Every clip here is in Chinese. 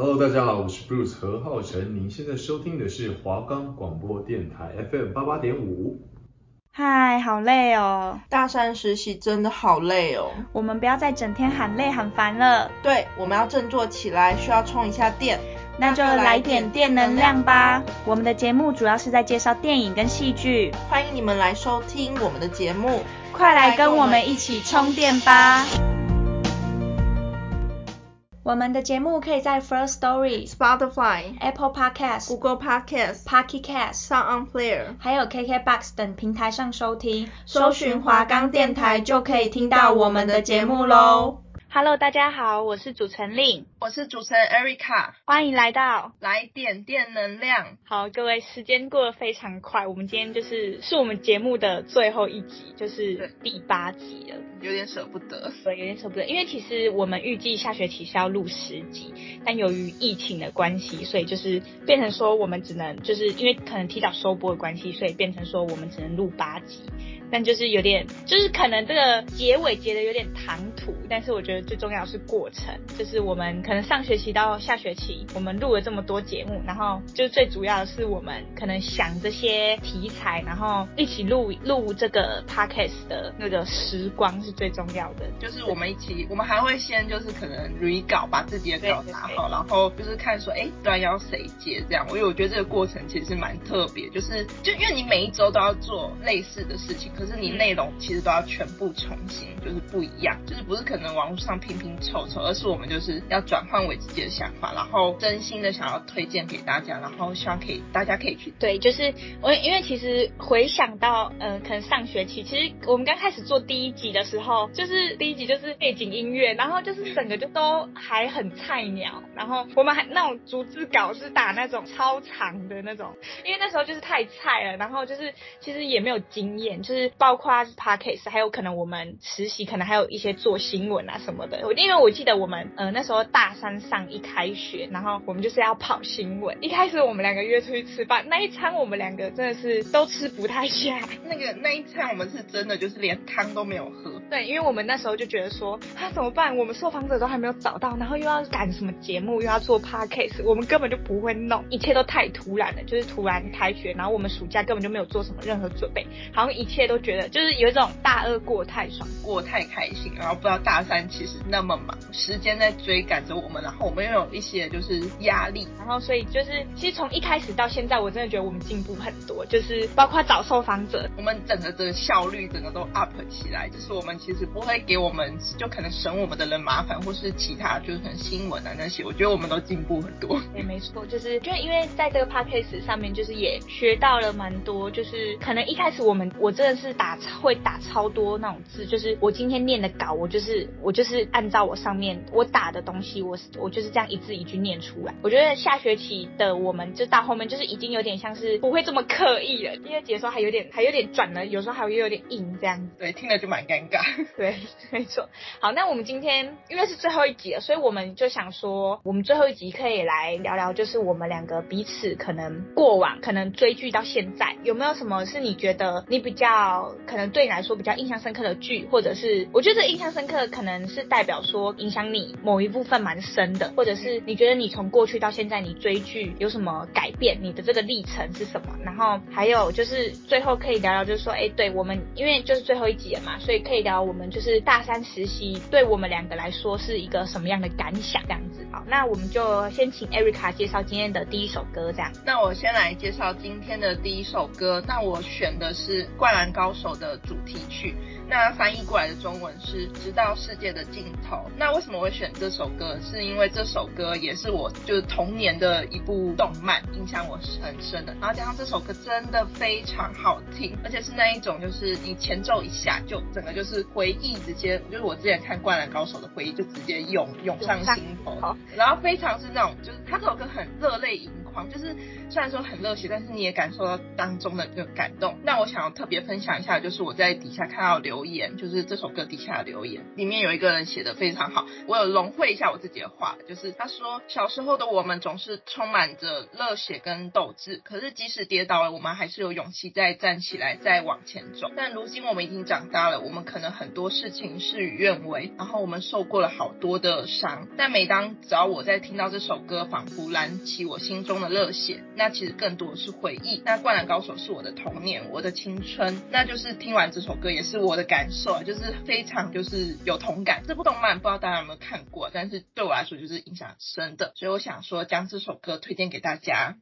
Hello，大家好，我是 Bruce 何浩晨，您现在收听的是华冈广播电台 FM 八八点五。嗨，好累哦，大三实习真的好累哦，我们不要再整天喊累喊烦了。对，我们要振作起来，需要充一下电，那就来点电能量吧。我们的节目主要是在介绍电影跟戏剧，欢迎你们来收听我们的节目，快来跟我们一起充电吧。我们的节目可以在 First Story、Spotify、Apple Podcasts、Google Podcasts、Pocket Casts、Sound On Player，还有 KKBox 等平台上收听，搜寻华冈电台就可以听到我们的节目喽。Hello，大家好，我是主持人令，我是主持人 Erica，欢迎来到来点电能量。好，各位，时间过得非常快，我们今天就是是我们节目的最后一集，就是第八集了，有点舍不得，对，有点舍不得，因为其实我们预计下学期是要录十集，但由于疫情的关系，所以就是变成说我们只能就是因为可能提早收播的关系，所以变成说我们只能录八集。但就是有点，就是可能这个结尾结的有点唐突，但是我觉得最重要是过程，就是我们可能上学期到下学期，我们录了这么多节目，然后就是最主要的是我们可能想这些题材，然后一起录录这个 podcast 的那个时光是最重要的。就是我们一起，我们还会先就是可能 re 稿，把自己的稿打好，然后就是看说，哎，段要谁接这样。因为我觉得这个过程其实蛮特别，就是就因为你每一周都要做类似的事情。可是你内容其实都要全部重新，就是不一样，就是不是可能网络上拼拼凑凑，而是我们就是要转换为自己的想法，然后真心的想要推荐给大家，然后希望可以大家可以去对，就是我因为其实回想到，呃，可能上学期，其实我们刚开始做第一集的时候，就是第一集就是背景音乐，然后就是整个就都还很菜鸟，然后我们还那种逐字稿是打那种超长的那种，因为那时候就是太菜了，然后就是其实也没有经验，就是。包括 Podcast，还有可能我们实习，可能还有一些做新闻啊什么的。我因为我记得我们呃那时候大三上一开学，然后我们就是要跑新闻。一开始我们两个约出去吃饭，那一餐我们两个真的是都吃不太下。那个那一餐我们是真的就是连汤都没有喝。对，因为我们那时候就觉得说，啊怎么办？我们受访者都还没有找到，然后又要赶什么节目，又要做 Podcast，我们根本就不会弄，一切都太突然了，就是突然开学，然后我们暑假根本就没有做什么任何准备，好像一切都。觉得就是有一种大二过太爽，过太开心，然后不知道大三其实那么忙，时间在追赶着我们，然后我们又有一些就是压力，然后所以就是其实从一开始到现在，我真的觉得我们进步很多，就是包括找受访者，我们整个的效率整个都 up 起来，就是我们其实不会给我们就可能省我们的人麻烦，或是其他就是可能新闻啊那些，我觉得我们都进步很多。对，没错，就是就因为在这个 podcast 上面，就是也学到了蛮多，就是可能一开始我们我真的是。打会打超多那种字，就是我今天念的稿，我就是我就是按照我上面我打的东西，我我就是这样一字一句念出来。我觉得下学期的我们就到后面就是已经有点像是不会这么刻意了，第二节的时候还有点还有点转了，有时候还会有点硬这样子。对，听了就蛮尴尬。对，没错。好，那我们今天因为是最后一集了，所以我们就想说，我们最后一集可以来聊聊，就是我们两个彼此可能过往可能追剧到现在，有没有什么是你觉得你比较。可能对你来说比较印象深刻的剧，或者是我觉得印象深刻可能是代表说影响你某一部分蛮深的，或者是你觉得你从过去到现在你追剧有什么改变，你的这个历程是什么？然后还有就是最后可以聊聊，就是说，哎，对我们因为就是最后一集了嘛，所以可以聊我们就是大三实习对我们两个来说是一个什么样的感想这样子。好，那我们就先请 Erica 介绍今天的第一首歌，这样。那我先来介绍今天的第一首歌，那我选的是《灌篮高手》的主题曲，那翻译过来的中文是直到世界的尽头。那为什么我会选这首歌？是因为这首歌也是我就是童年的一部动漫，印象我是很深的。然后加上这首歌真的非常好听，而且是那一种就是你前奏一下就整个就是回忆直接，就是我之前看《灌篮高手》的回忆就直接涌涌上心头。然后非常是那种就是他这首歌很热泪盈就是虽然说很热血，但是你也感受到当中的那个感动。那我想要特别分。享一下，就是我在底下看到留言，就是这首歌底下的留言，里面有一个人写的非常好，我有融汇一下我自己的话，就是他说小时候的我们总是充满着热血跟斗志，可是即使跌倒了，我们还是有勇气再站起来再往前走。但如今我们已经长大了，我们可能很多事情事与愿违，然后我们受过了好多的伤，但每当只要我在听到这首歌，仿佛燃起我心中的热血，那其实更多的是回忆。那灌篮高手是我的童年，我的青春，那就是听完这首歌也是我的感受，就是非常就是有同感。这部动漫不知道大家有没有看过，但是对我来说就是印象深的，所以我想说将这首歌推荐给大家。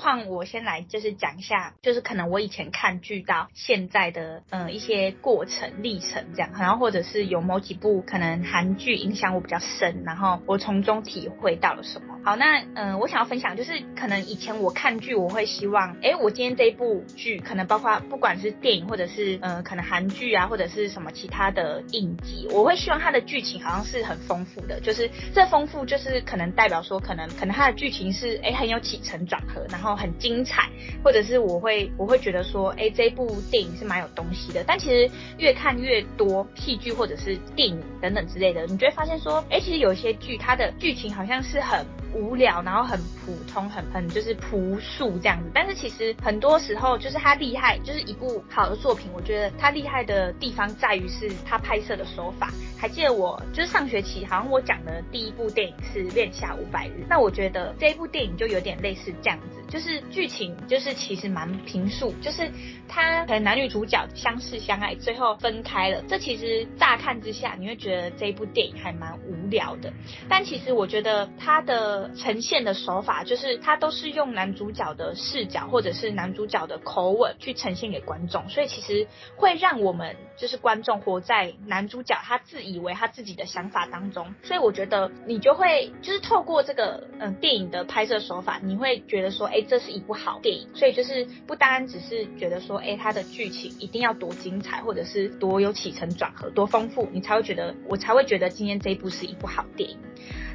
况我先来，就是讲一下，就是可能我以前看剧到现在的，呃，一些过程历程这样，然后或者是有某几部可能韩剧影响我比较深，然后我从中体会到了什么。好，那嗯，我想要分享就是，可能以前我看剧，我会希望，哎，我今天这一部剧，可能包括不管是电影或者是嗯，可能韩剧啊，或者是什么其他的影集，我会希望它的剧情好像是很丰富的，就是这丰富就是可能代表说，可能可能它的剧情是哎很有起承转合。然后很精彩，或者是我会我会觉得说，哎，这部电影是蛮有东西的。但其实越看越多戏剧或者是电影等等之类的，你就会发现说，哎，其实有些剧它的剧情好像是很无聊，然后很普通，很很就是朴素这样子。但是其实很多时候就是它厉害，就是一部好的作品，我觉得它厉害的地方在于是它拍摄的手法。还记得我就是上学期好像我讲的第一部电影是《恋夏五百日》，那我觉得这一部电影就有点类似这样子。就是剧情就是其实蛮平素，就是他可能男女主角相识相爱，最后分开了。这其实乍看之下你会觉得这一部电影还蛮无聊的，但其实我觉得他的呈现的手法，就是它都是用男主角的视角或者是男主角的口吻去呈现给观众，所以其实会让我们就是观众活在男主角他自以为他自己的想法当中，所以我觉得你就会就是透过这个嗯电影的拍摄手法，你会觉得说，哎。这是一部好电影，所以就是不单只是觉得说，哎，它的剧情一定要多精彩，或者是多有起承转合，多丰富，你才会觉得，我才会觉得今天这一部是一部好电影。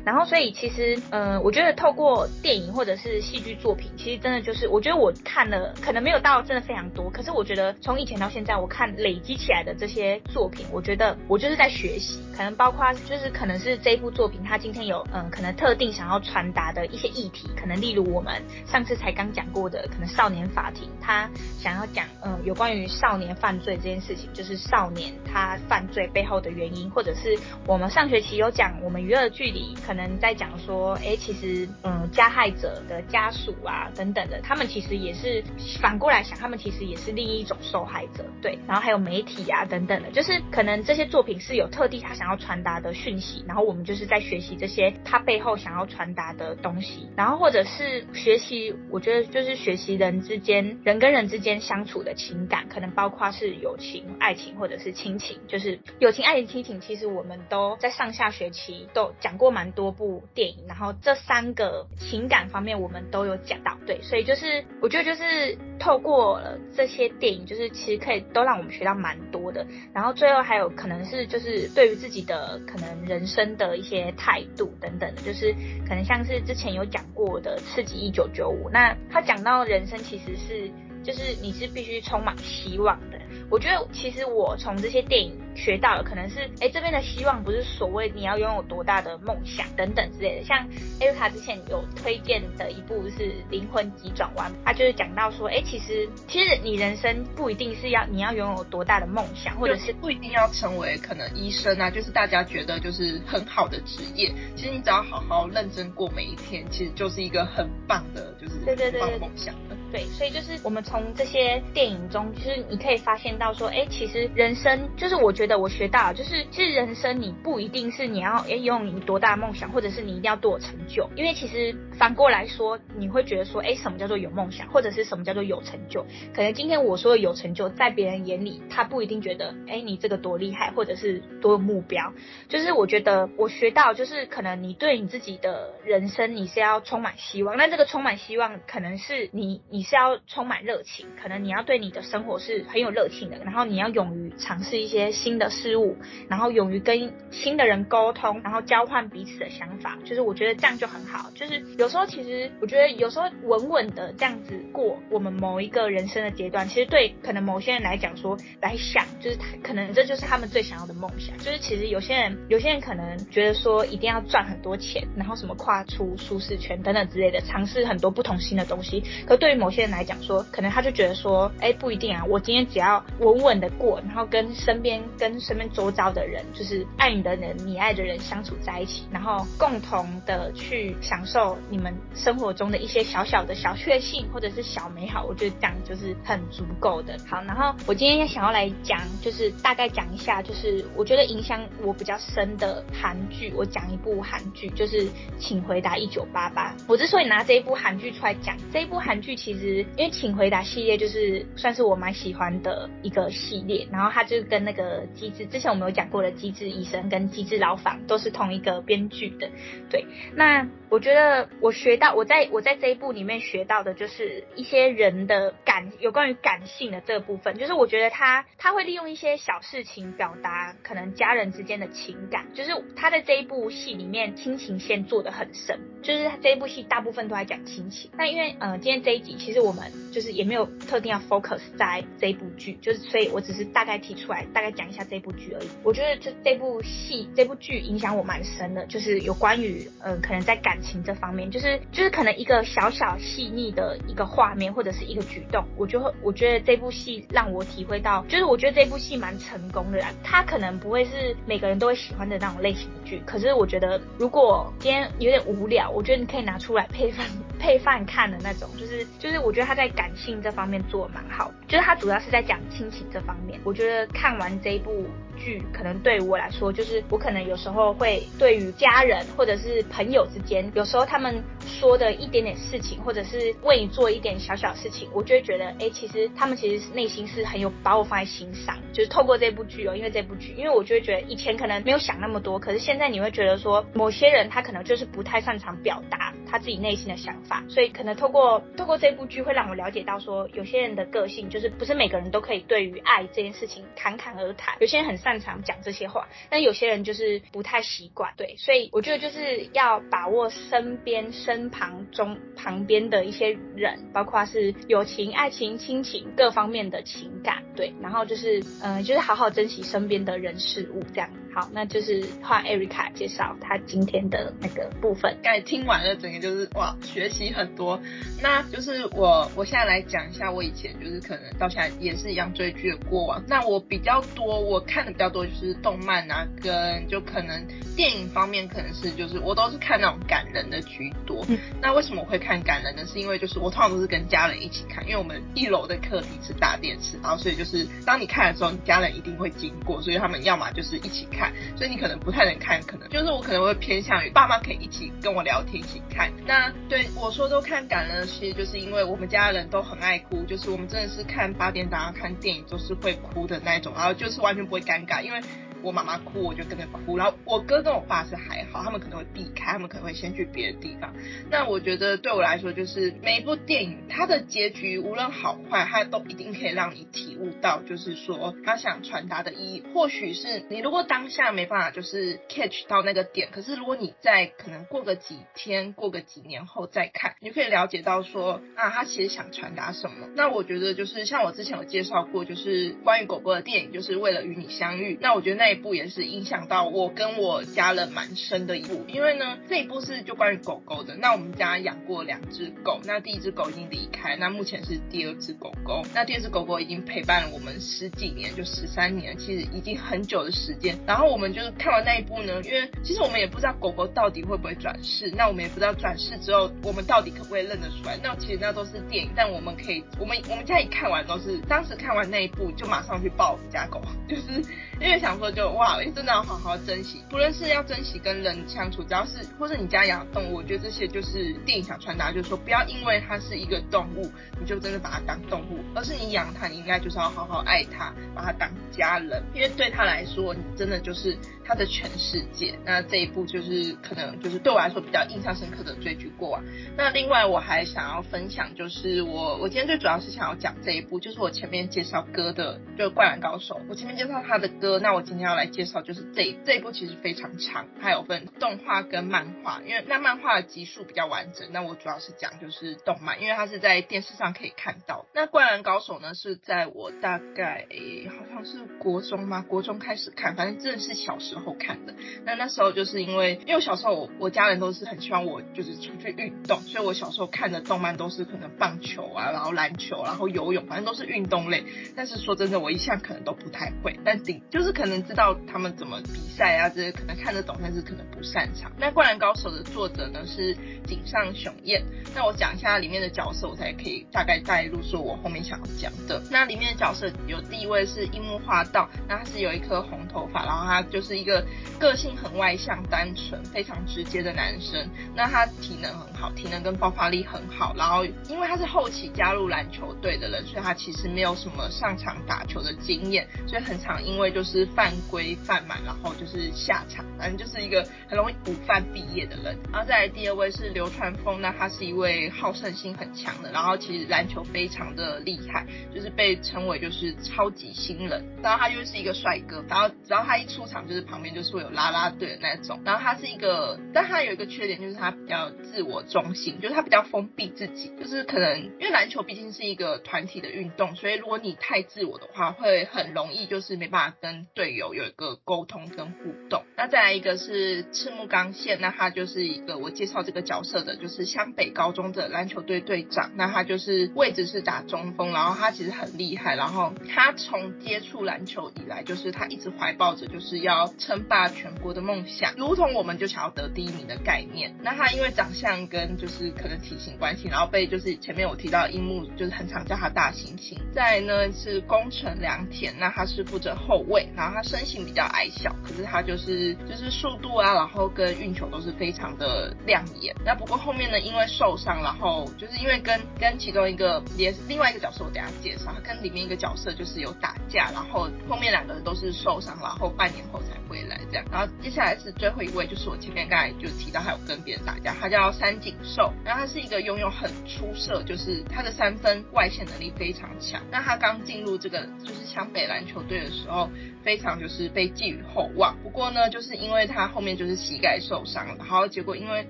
然后，所以其实，呃，我觉得透过电影或者是戏剧作品，其实真的就是，我觉得我看了，可能没有到真的非常多，可是我觉得从以前到现在，我看累积起来的这些作品，我觉得我就是在学习，可能包括就是可能是这一部作品，它今天有，嗯、可能特定想要传达的一些议题，可能例如我们上次才刚讲过的，可能少年法庭，他想要讲，嗯、有关于少年犯罪这件事情，就是少年他犯罪背后的原因，或者是我们上学期有讲我们娱乐距离可可能在讲说，哎、其实，嗯，加害者的家属啊，等等的，他们其实也是反过来想，他们其实也是另一种受害者，对。然后还有媒体啊，等等的，就是可能这些作品是有特地他想要传达的讯息，然后我们就是在学习这些他背后想要传达的东西，然后或者是学习，我觉得就是学习人之间，人跟人之间相处的情感，可能包括是友情、爱情或者是亲情，就是友情、爱情、亲情，其实我们都在上下学期都讲过蛮多。多部电影，然后这三个情感方面我们都有讲到，对，所以就是我觉得就是透过了这些电影，就是其实可以都让我们学到蛮多的。然后最后还有可能是就是对于自己的可能人生的一些态度等等的，就是可能像是之前有讲过的《刺激一九九五》，那他讲到人生其实是就是你是必须充满希望的。我觉得其实我从这些电影。学到了，可能是哎这边的希望不是所谓你要拥有多大的梦想等等之类的。像艾瑞卡之前有推荐的一部是《灵魂急转弯》，他就是讲到说，哎，其实其实你人生不一定是要你要拥有多大的梦想，或者是不一定要成为可能医生啊，就是大家觉得就是很好的职业。其实你只要好好认真过每一天，其实就是一个很棒的，就是对对对梦想。对，所以就是我们从这些电影中，就是你可以发现到说，哎，其实人生就是我觉得觉得我学到，就是其实人生你不一定是你要哎拥有你多大的梦想，或者是你一定要多有成就，因为其实反过来说，你会觉得说，哎，什么叫做有梦想，或者是什么叫做有成就？可能今天我说的有成就，在别人眼里，他不一定觉得，哎，你这个多厉害，或者是多有目标。就是我觉得我学到，就是可能你对你自己的人生，你是要充满希望。那这个充满希望，可能是你你。是要充满热情，可能你要对你的生活是很有热情的，然后你要勇于尝试一些新的事物，然后勇于跟新的人沟通，然后交换彼此的想法，就是我觉得这样就很好。就是有时候其实我觉得有时候稳稳的这样子过我们某一个人生的阶段，其实对可能某些人来讲说来想，就是可能这就是他们最想要的梦想。就是其实有些人有些人可能觉得说一定要赚很多钱，然后什么跨出舒适圈等等之类的，尝试很多不同新的东西。可对于某些人来讲说，可能他就觉得说，哎，不一定啊，我今天只要稳稳的过，然后跟身边跟跟身边周遭的人，就是爱你的人、你爱的人相处在一起，然后共同的去享受你们生活中的一些小小的小确幸或者是小美好，我觉得这样就是很足够的。好，然后我今天想要来讲，就是大概讲一下，就是我觉得影响我比较深的韩剧，我讲一部韩剧，就是《请回答一九八八》。我之所以拿这一部韩剧出来讲，这一部韩剧其实。因为请回答系列就是算是我蛮喜欢的一个系列，然后它就跟那个机智，之前我们有讲过的机智医生跟机智牢房都是同一个编剧的，对。那我觉得我学到我在我在这一部里面学到的就是一些人的感，有关于感性的这个部分，就是我觉得他他会利用一些小事情表达可能家人之间的情感，就是他在这一部戏里面亲情线做得很深，就是这一部戏大部分都在讲亲情。那因为呃今天这一集其实我们。就是也没有特定要 focus 在这一部剧，就是所以我只是大概提出来，大概讲一下这部剧而已。我觉得这这部戏这部剧影响我蛮深的，就是有关于呃可能在感情这方面，就是就是可能一个小小细腻的一个画面或者是一个举动，我就会我觉得这部戏让我体会到，就是我觉得这部戏蛮成功的啦。它可能不会是每个人都会喜欢的那种类型的剧，可是我觉得如果今天有点无聊，我觉得你可以拿出来配饭配饭看的那种，就是就是我觉得他在。感性这方面做的蛮好，就是他主要是在讲亲情这方面。我觉得看完这一部剧，可能对我来说，就是我可能有时候会对于家人或者是朋友之间，有时候他们说的一点点事情，或者是为你做一点小小事情，我就会觉得，哎，其实他们其实内心是很有把我放在心上。就是透过这部剧哦，因为这部剧，因为我就会觉得以前可能没有想那么多，可是现在你会觉得说，某些人他可能就是不太擅长表达他自己内心的想法，所以可能透过 透过这部剧会让我了解到说，有些人的个性就是不是每个人都可以对于爱这件事情侃侃而谈，有些人很擅长讲这些话，但有些人就是不太习惯，对，所以我觉得就是要把握身边、身身旁中旁边的一些人，包括是友情、爱情、亲情各方面的情感，对，然后就是嗯、呃，就是好好珍惜身边的人事物，这样。好，那就是换艾瑞卡介绍她今天的那个部分。刚才听完了，整个就是哇，学习很多。那就是我，我现在来讲一下我以前就是可能到现在也是一样追剧的过往。那我比较多，我看的比较多就是动漫啊，跟就可能电影方面可能是就是我都是看那种感人的居多。那为什么我会看感人呢？是因为就是我通常都是跟家人一起看，因为我们一楼的客厅是大电视，然后所以就是当你看的时候，你家人一定会经过，所以他们要么就是一起看。所以你可能不太能看，可能就是我可能会偏向于爸妈可以一起跟我聊天，一起看。那对我说都看感人，其实就是因为我们家人都很爱哭，就是我们真的是看八点档看电影都是会哭的那种，然后就是完全不会尴尬，因为。我妈妈哭，我就跟着哭。然后我哥跟我爸是还好，他们可能会避开，他们可能会先去别的地方。那我觉得对我来说，就是每一部电影它的结局无论好坏，它都一定可以让你体悟到，就是说他想传达的意义。或许是你如果当下没办法就是 catch 到那个点，可是如果你在可能过个几天、过个几年后再看，你就可以了解到说啊，他其实想传达什么。那我觉得就是像我之前有介绍过，就是关于狗狗的电影，就是为了与你相遇。那我觉得那一部也是影响到我跟我家人蛮深的一部，因为呢这一部是就关于狗狗的。那我们家养过两只狗，那第一只狗已经离开，那目前是第二只狗狗。那第二只狗狗已经陪伴了我们十几年，就十三年，其实已经很久的时间。然后我们就是看完那一部呢，因为其实我们也不知道狗狗到底会不会转世，那我们也不知道转世之后我们到底可不可以认得出来。那其实那都是电影，但我们可以，我们我们家一看完都是，当时看完那一部就马上去抱我们家狗，就是因为想说就哇，真的要好好珍惜，不论是要珍惜跟人相处，只要是或是你家养动物，我觉得这些就是电影想传达，就是说不要因为它是一个动物，你就真的把它当动物，而是你养它，你应该就是要好好爱它，把它当家人，因为对它来说，你真的就是它的全世界。那这一部就是可能就是对我来说比较印象深刻的追剧过往。那另外我还想要分享，就是我我今天最主要是想要讲这一部，就是我前面介绍歌的，就《灌篮高手》，我前面介绍他的歌，那我今天要来介绍就是这这一部其实非常长，它有分动画跟漫画，因为那漫画的集数比较完整。那我主要是讲就是动漫，因为它是在电视上可以看到。那《灌篮高手》呢是在我大概、好像是国中吗？国中开始看，反正真的是小时候看的。那那时候就是因为，因为小时候我我家人都是很希望我就是出去运动，所以我小时候看的动漫都是可能棒球啊，然后篮球，然后游泳，反正都是运动类。但是说真的，我一向可能都不太会，但顶就是可能道他们怎么比赛啊，这些可能看得懂，但是可能不擅长。那《灌篮高手》的作者呢是井上雄彦，那我讲一下里面的角色，我才可以大概带入说我后面想要讲的。那里面的角色有第一位是樱木花道，那他是有一颗红头发，然后他就是一个个性很外向、单纯、非常直接的男生。那他体能很好，体能跟爆发力很好，然后因为他是后期加入篮球队的人，所以他其实没有什么上场打球的经验，所以很常因为就是犯规范嘛，然后就是下场，反正就是一个很容易午饭毕业的人。然后再来第二位是流川枫，那他是一位好胜心很强的，然后其实篮球非常的厉害，就是被称为就是超级新人。然后他又是一个帅哥，然后只要他一出场，就是旁边就是会有啦啦队的那种。然后他是一个，但他有一个缺点，就是他比较自我中心，就是他比较封闭自己，就是可能因为篮球毕竟是一个团体的运动，所以如果你太自我的话，会很容易就是没办法跟队友有一个沟通跟互动。那再来一个是赤木刚宪，那他就是一个我介绍这个角色的，就是湘北高中的篮球队队长。那他就是位置是打中锋，然后他其实很厉害，然后他从接触篮球以来，就是他一直怀抱着就是要称霸全国的梦想，如同我们就想要得第一名的概念。那他因为长相跟就是可能体型关系，然后被就是前面我提到樱木就是很常叫他大猩猩。再呢是宫城良田，那他是负责后卫，然后他身性比较矮小，可是他就是就是速度啊，然后跟运球都是非常的亮眼。那不过后面呢，因为受伤，然后就是因为跟跟其中一个也是另外一个角色，我等下介绍，他跟里面一个角色就是有打架，然后后面两个人都是受伤，然后半年后才回来这样。然后接下来是最后一位，就是我前面刚才就提到还有跟别人打架，他叫三井寿，然后他是一个拥有很出色，就是他的三分外线能力非常强。那他刚进入这个就是湘北篮球队的时候，非常就是是被寄予厚望。不过呢，就是因为他后面就是膝盖受伤了，然后结果因为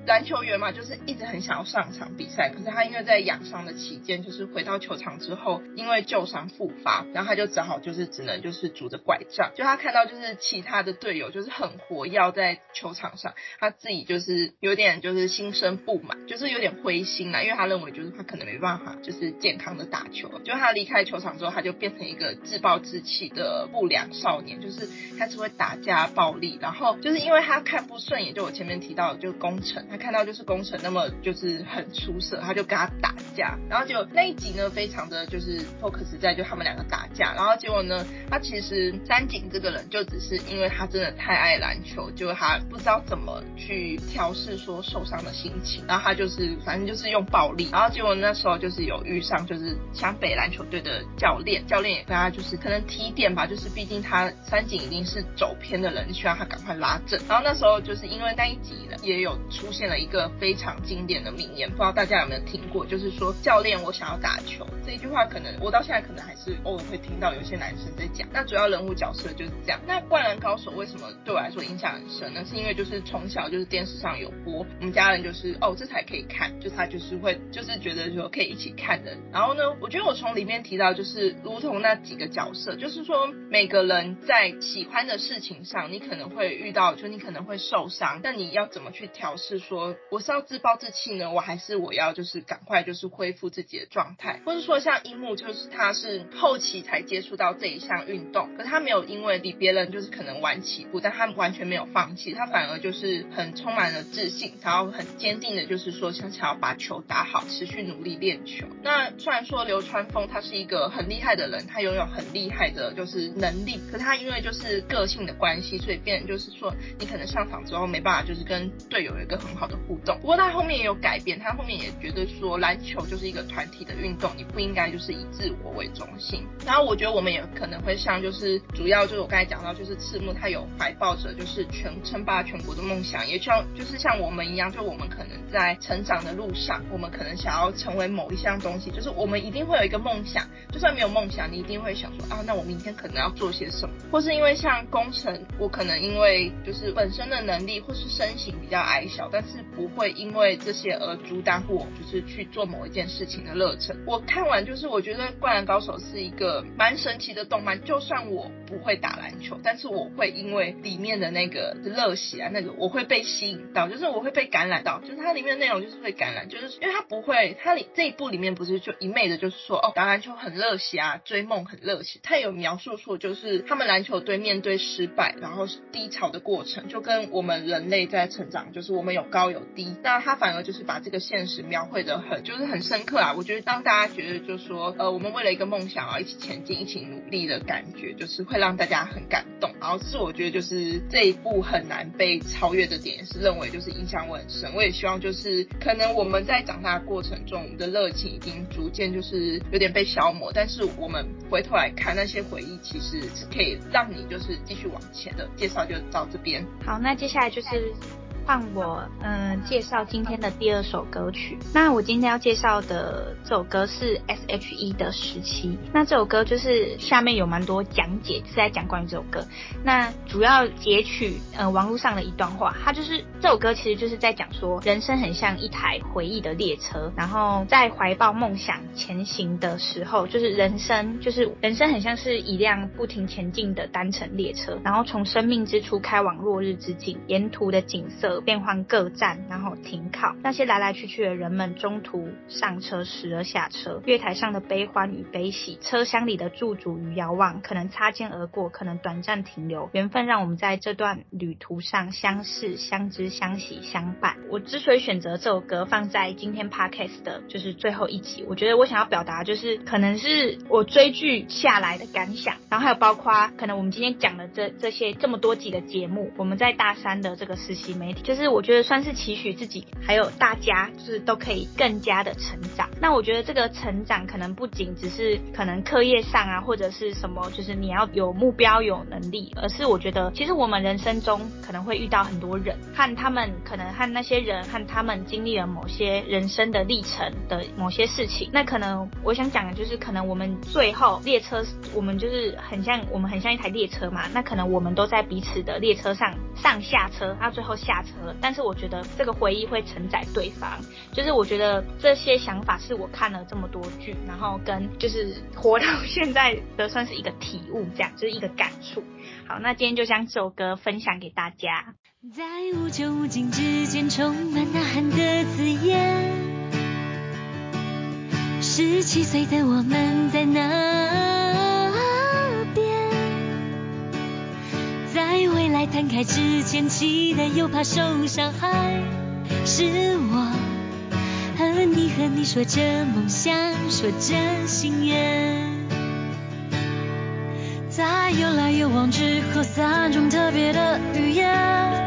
篮球员嘛，就是一直很想要上场比赛，可是他因为在养伤的期间，就是回到球场之后，因为旧伤复发，然后他就只好就是只能就是拄着拐杖。就他看到就是其他的队友就是很活跃在球场上，他自己就是有点就是心生不满，就是有点灰心啦，因为他认为就是他可能没办法就是健康的打球。就他离开球场之后，他就变成一个自暴自弃的不良少年，就是他是会打架暴力，然后就是因为他看不顺眼，就我前面提到的，就是宫城，他看到就是工程那么就是很出色，他就跟他打架，然后就那一集呢，非常的就是 focus 在就他们两个打架，然后结果呢，他其实三井这个人就只是因为他真的太爱篮球，就他不知道怎么去调试说受伤的心情，然后他就是反正就是用暴力，然后结果那时候就是有遇上就是湘北篮球队的教练，教练也跟他就是可能提点吧，就是毕竟他三井已经是走偏的人，需要他赶快拉正，然后那时候就是因为那一集呢，也有出现了一个非常经典的名言，不知道大家有没有听过，就是说教练我想要打球这一句话，可能我到现在可能还是偶尔会听到有些男生在讲，那主要人物角色就是这样。那灌篮高手为什么对我来说影响很深呢？是因为就是从小就是电视上有播，我们家人就是哦这才可以看，就他就是会就是觉得说可以一起看的。然后呢，我觉得我从里面提到就是如同那几个角色，就是说每个人在喜欢的事情上，你可能会遇到，就你可能会受伤，但你要怎么去调试？说我是要自暴自弃呢，我还是我要就是赶快就是恢复自己的状态，或者说像樱木就是他是后期才接触到这一项运动，可他没有因为比别人就是可能晚起步，但他完全没有放弃，他反而就是很充满了自信，然后很坚定的就是说想想要把球打好，持续努力练球。那虽然说流川枫他是一个很厉害的人，他拥有很厉害的就是能力，可他因为就是是个性的关系，所以变就是说你可能上场之后没办法就是跟队友有一个很好的互动。不过他后面也有改变，他后面也觉得说篮球就是一个团体的运动，你不应该就是以自我为中心。然后我觉得我们也可能会像就是主要就是我刚才讲到就是赤木他有怀抱着就是全称霸全国的梦想，也像就是像我们一样，就我们可能在成长的路上，我们可能想要成为某一项东西，就是我们一定会有一个梦想，就算没有梦想，你一定会想说啊，那我明天可能要做些什么，或是因为因为像工程，我可能因为就是本身的能力或是身形比较矮小，但是不会因为这些而阻挡我，就是去做某一件事情的热忱。我看完就是我觉得《灌篮高手》是一个蛮神奇的动漫，就算我不会打篮球，但是我会因为里面的那个热血啊，那个我会被吸引到，就是我会被感染到，就是它里面的内容就是会感染，就是因为它不会，它里这一部里面不是就一昧的就是说哦打篮球很热血啊，追梦很热血，它有描述说就是他们篮球队面对失败，然后低潮的过程，就跟我们人类在成长，就是我们有高有低，那他反而就是把这个现实描绘得很，就是很深刻啊。我觉得当大家觉得就是说，呃，我们为了一个梦想啊，一起前进，一起努力的感觉，就是会让大家很感动。然后是我觉得就是这一部很难被超越的点，是认为就是影响我很深。我也希望就是可能我们在长大的过程中，我们的热情已经逐渐就是有点被消磨，但是我们回头来看那些回忆，其实是可以让你就是继续往前的。介绍就到这边。好，那接下来就是。换我嗯、介绍今天的第二首歌曲。那我今天要介绍的这首歌是 S.H.E 的十七。那这首歌就是下面有蛮多讲解是在讲关于这首歌。那主要截取呃网络上的一段话，它就是这首歌其实就是在讲说，人生很像一台回忆的列车，然后在怀抱梦想前行的时候，就是人生就是人生很像是一辆不停前进的单程列车，然后从生命之初开往落日之境，沿途的景色。变换各站，然后停靠。那些来来去去的人们，中途上车，时而下车。月台上的悲欢与悲喜，车厢里的驻足与遥望，可能擦肩而过，可能短暂停留。缘分让我们在这段旅途上相识、相知、相惜、相伴。我之所以选择这首歌放在今天 podcast 的就是最后一集，我觉得我想要表达就是，可能是我追剧下来的感想，然后还有包括可能我们今天讲的这这些这么多集的节目，我们在大三的这个实习媒体。就是我觉得算是期许自己，还有大家，就是都可以更加的成长。那我觉得这个成长可能不仅只是可能课业上啊，或者是什么，就是你要有目标、有能力，而是我觉得其实我们人生中可能会遇到很多人，和他们可能和那些人和他们经历了某些人生的历程的某些事情。那可能我想讲的就是，可能我们最后列车，我们就是很像我们很像一台列车嘛。那可能我们都在彼此的列车上上下车，到最后下车。但是我觉得这个回忆会承载对方，就是我觉得这些想法是我看了这么多剧，然后跟就是活到现在的算是一个体悟，这样 就是一个感触。好，那今天就将这首歌分享给大家。在无穷无尽之间，充满呐喊的字眼。十七岁的我们在哪在未来摊开。之前期待又怕受伤害，是我和你和你说着梦想，说着心愿，在有来有往之后，三种特别的语言。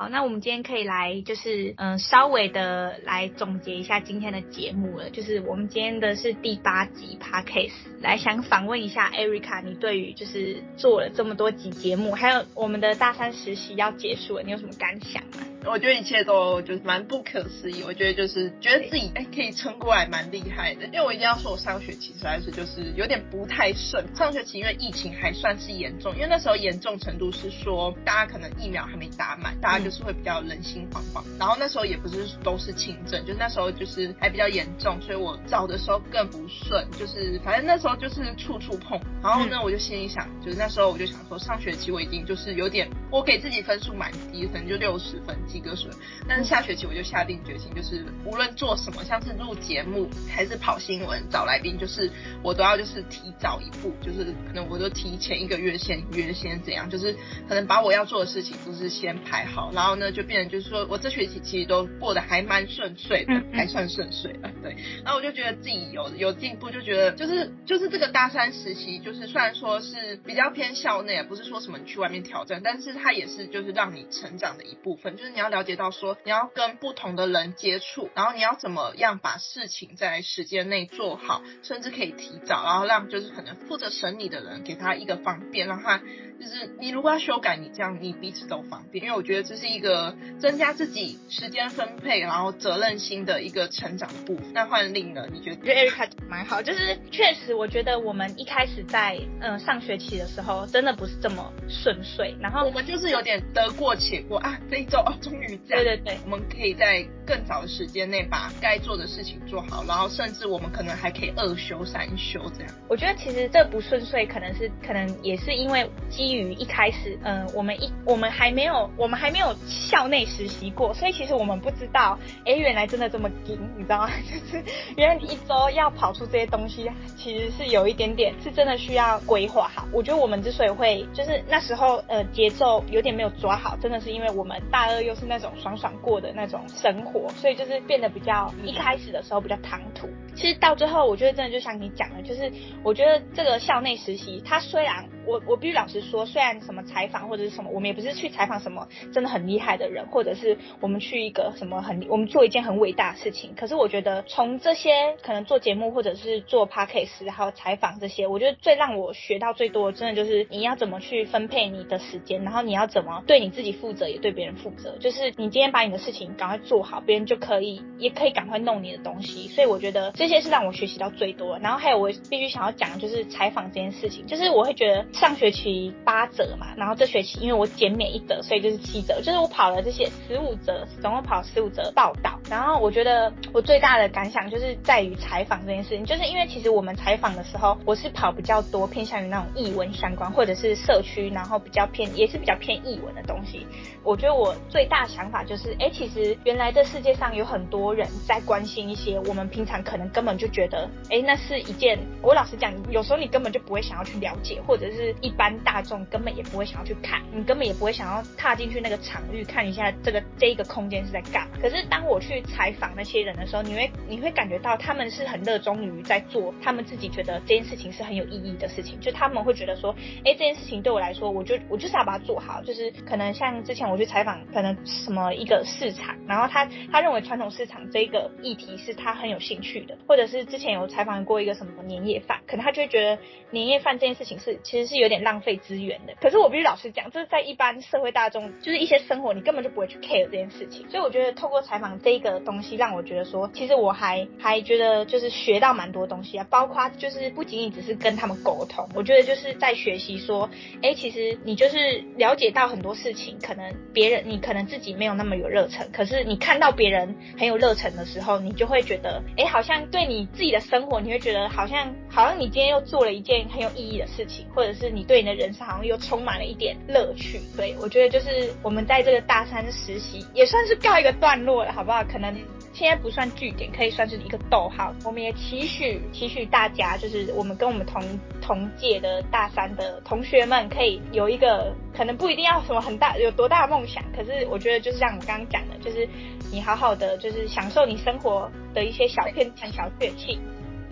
好，那我们今天可以来，就是嗯、稍微的来总结一下今天的节目了。就是我们今天的是第八集 Podcast，来想访问一下 Erica，你对于就是做了这么多集节目，还有我们的大三实习要结束了，你有什么感想吗？我觉得一切都就是蛮不可思议，我觉得就是觉得自己哎可以撑过来蛮厉害的，因为我一定要说，我上学期实在是就是有点不太顺。上学期因为疫情还算是严重，因为那时候严重程度是说大家可能疫苗还没打满，大家就是会比较人心惶惶。然后那时候也不是都是轻症，就是那时候就是还比较严重，所以我找的时候更不顺，就是反正那时候就是处处碰。然后呢，我就心里想，就是那时候我就想说，上学期我已经就是有点，我给自己分数蛮低，可能就六十分。及格水，但是下学期我就下定决心，就是无论做什么，像是录节目还是跑新闻找来宾，就是我都要就是提早一步，就是可能我就提前一个月先约先怎样，就是可能把我要做的事情就是先排好，然后呢就变成就是说我这学期其实都过得还蛮顺遂的，还算顺遂了，对。然后我就觉得自己有有进步，就觉得就是就是这个大三实习，就是虽然说是比较偏校内，不是说什么你去外面挑战，但是它也是就是让你成长的一部分，就是。你要了解到说，你要跟不同的人接触，然后你要怎么样把事情在时间内做好，甚至可以提早，然后让就是可能负责审理的人给他一个方便，让他。就是你如果要修改，你这样你彼此都方便，因为我觉得这是一个增加自己时间分配，然后责任心的一个成长的部分。那换令呢？你觉得？我觉得 Erica 蛮好，就是确实我觉得我们一开始在嗯、呃、上学期的时候，真的不是这么顺遂，然后我们就是有点得过且过啊，这一周哦终于这样，对对对，我们可以在更早的时间内把该做的事情做好，然后甚至我们可能还可以二休三休这样。我觉得其实这不顺遂，可能是可能也是因为基于一开始，嗯、呃，我们一我们还没有我们还没有校内实习过，所以其实我们不知道，哎，原来真的这么紧，你知道吗？就是原来你一周要跑出这些东西，其实是有一点点是真的需要规划好。我觉得我们之所以会就是那时候呃节奏有点没有抓好，真的是因为我们大二又是那种爽爽过的那种生活，所以就是变得比较一开始的时候比较唐突。其实到最后，我觉得真的就像你讲的，就是我觉得这个校内实习，它虽然我我必须老实说，虽然什么采访或者是什么，我们也不是去采访什么真的很厉害的人，或者是我们去一个什么很我们做一件很伟大的事情。可是我觉得从这些可能做节目或者是做 podcast 还有采访这些，我觉得最让我学到最多，真的就是你要怎么去分配你的时间，然后你要怎么对你自己负责，也对别人负责。就是你今天把你的事情赶快做好，别人就可以也可以赶快弄你的东西。所以我觉得这这些是让我学习到最多。然后还有我必须想要讲的就是采访这件事情，就是我会觉得上学期八折嘛。然后这学期因为我减免一折，所以就是七折，就是我跑了这些十五折，总共跑十五折报道。然后我觉得我最大的感想就是在于采访这件事情，就是因为其实我们采访的时候，我是跑比较多偏向于那种译文相关，或者是社区，然后比较偏也是比较偏译文的东西。我觉得我最大想法就是，哎，其实原来这世界上有很多人在关心一些我们平常可能根本就觉得，哎，那是一件我老实讲，有时候你根本就不会想要去了解，或者是一般大众根本也不会想要去看，你根本也不会想要踏进去那个场域看一下这个这一个空间是在干嘛。可是当我去采访那些人的时候，你会你会感觉到他们是很热衷于在做他们自己觉得这件事情是很有意义的事情，就他们会觉得说，哎，这件事情对我来说，我就我就是要把它做好。就是可能像之前我去采访，可能什么一个市场，然后他他认为传统市场这个议题是他很有兴趣的，或者是之前有采访过一个什么年夜饭，可能他就会觉得年夜饭这件事情是其实是有点浪费资源的。可是我必须老实讲，这是在一般社会大众，就是一些生活，你根本就不会去 care 这件事情。所以我觉得透过采访这一个东西，让我觉得说，其实我还还觉得就是学到蛮多东西啊，包括就是不仅仅只是跟他们沟通，我觉得就是在学习说，哎，其实你就是了解到很多事情，可能别人你可能自己没有那么有热忱，可是你看到别人很有热忱的时候，你就会觉得，哎，好像对你自己的生活，你会觉得好像好像你今天又做了一件很有意义的事情，或者是你对你的人生好像又充满了一点乐趣。对，我觉得就是我们在这个大三实习也算是告一个段落了，好不好？可能现在不算句点，可以算是一个逗号。我们也期许期许大家，就是我们跟我们同同届的大三的同学们，可以有一个可能不一定要什么很大有多大的梦想，可是我觉得就是像我刚刚讲的，就是你好好的就是享受你生活的一些小片段、小确幸。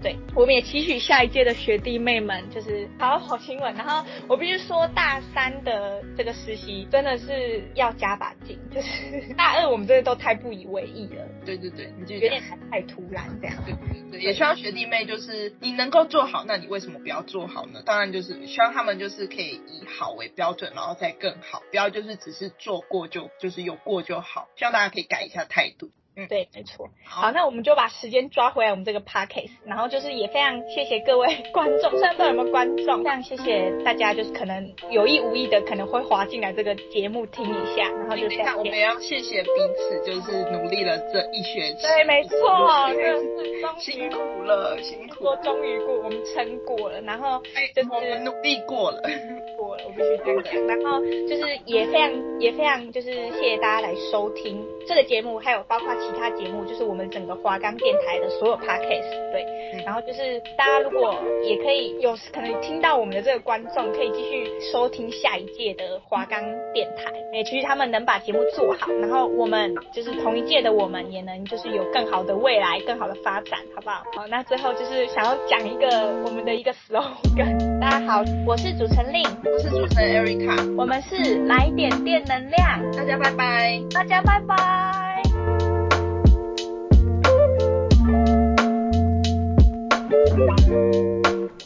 对，我们也期许下一届的学弟妹们就是好好跑新闻。然后我必须说，大三的这个实习真的是要加把劲，就是大二我们真的都太不以为意了。对对对，你就有点太突然这样。对对对，也希望学弟妹就是你能够做好，那你为什么不要做好呢？当然就是希望他们就是可以以好为标准，然后再更好，不要就是只是做过就就是有过就好。希望大家可以改一下态度。嗯，对，没错。好，那我们就把时间抓回来，我们这个 podcast，然后就是也非常谢谢各位观众，虽然不知道有没有观众，非常谢谢大家，就是可能有意无意的可能会滑进来这个节目听一下，然后就这样。我们也要谢谢彼此，就是努力了这一学期。对，没错，就是辛苦了，辛苦。了终于过，我们撑过了，然后就是我们努力过了，过了，我必须这样讲。然后就是也非常也非常就是谢谢大家来收听这个节目，还有包括。其他节目就是我们整个华冈电台的所有 podcast，对，然后就是大家如果也可以有可能听到我们的这个观众，可以继续收听下一届的华冈电台，也其实他们能把节目做好，然后我们就是同一届的我们也能就是有更好的未来、更好的发展，好不好？好，那最后就是想要讲一个我们的一个 slogan，大家好，我是主持人 Lin，我是主持人 Erica，我们是来点电能量，大家拜拜，大家拜拜。嗯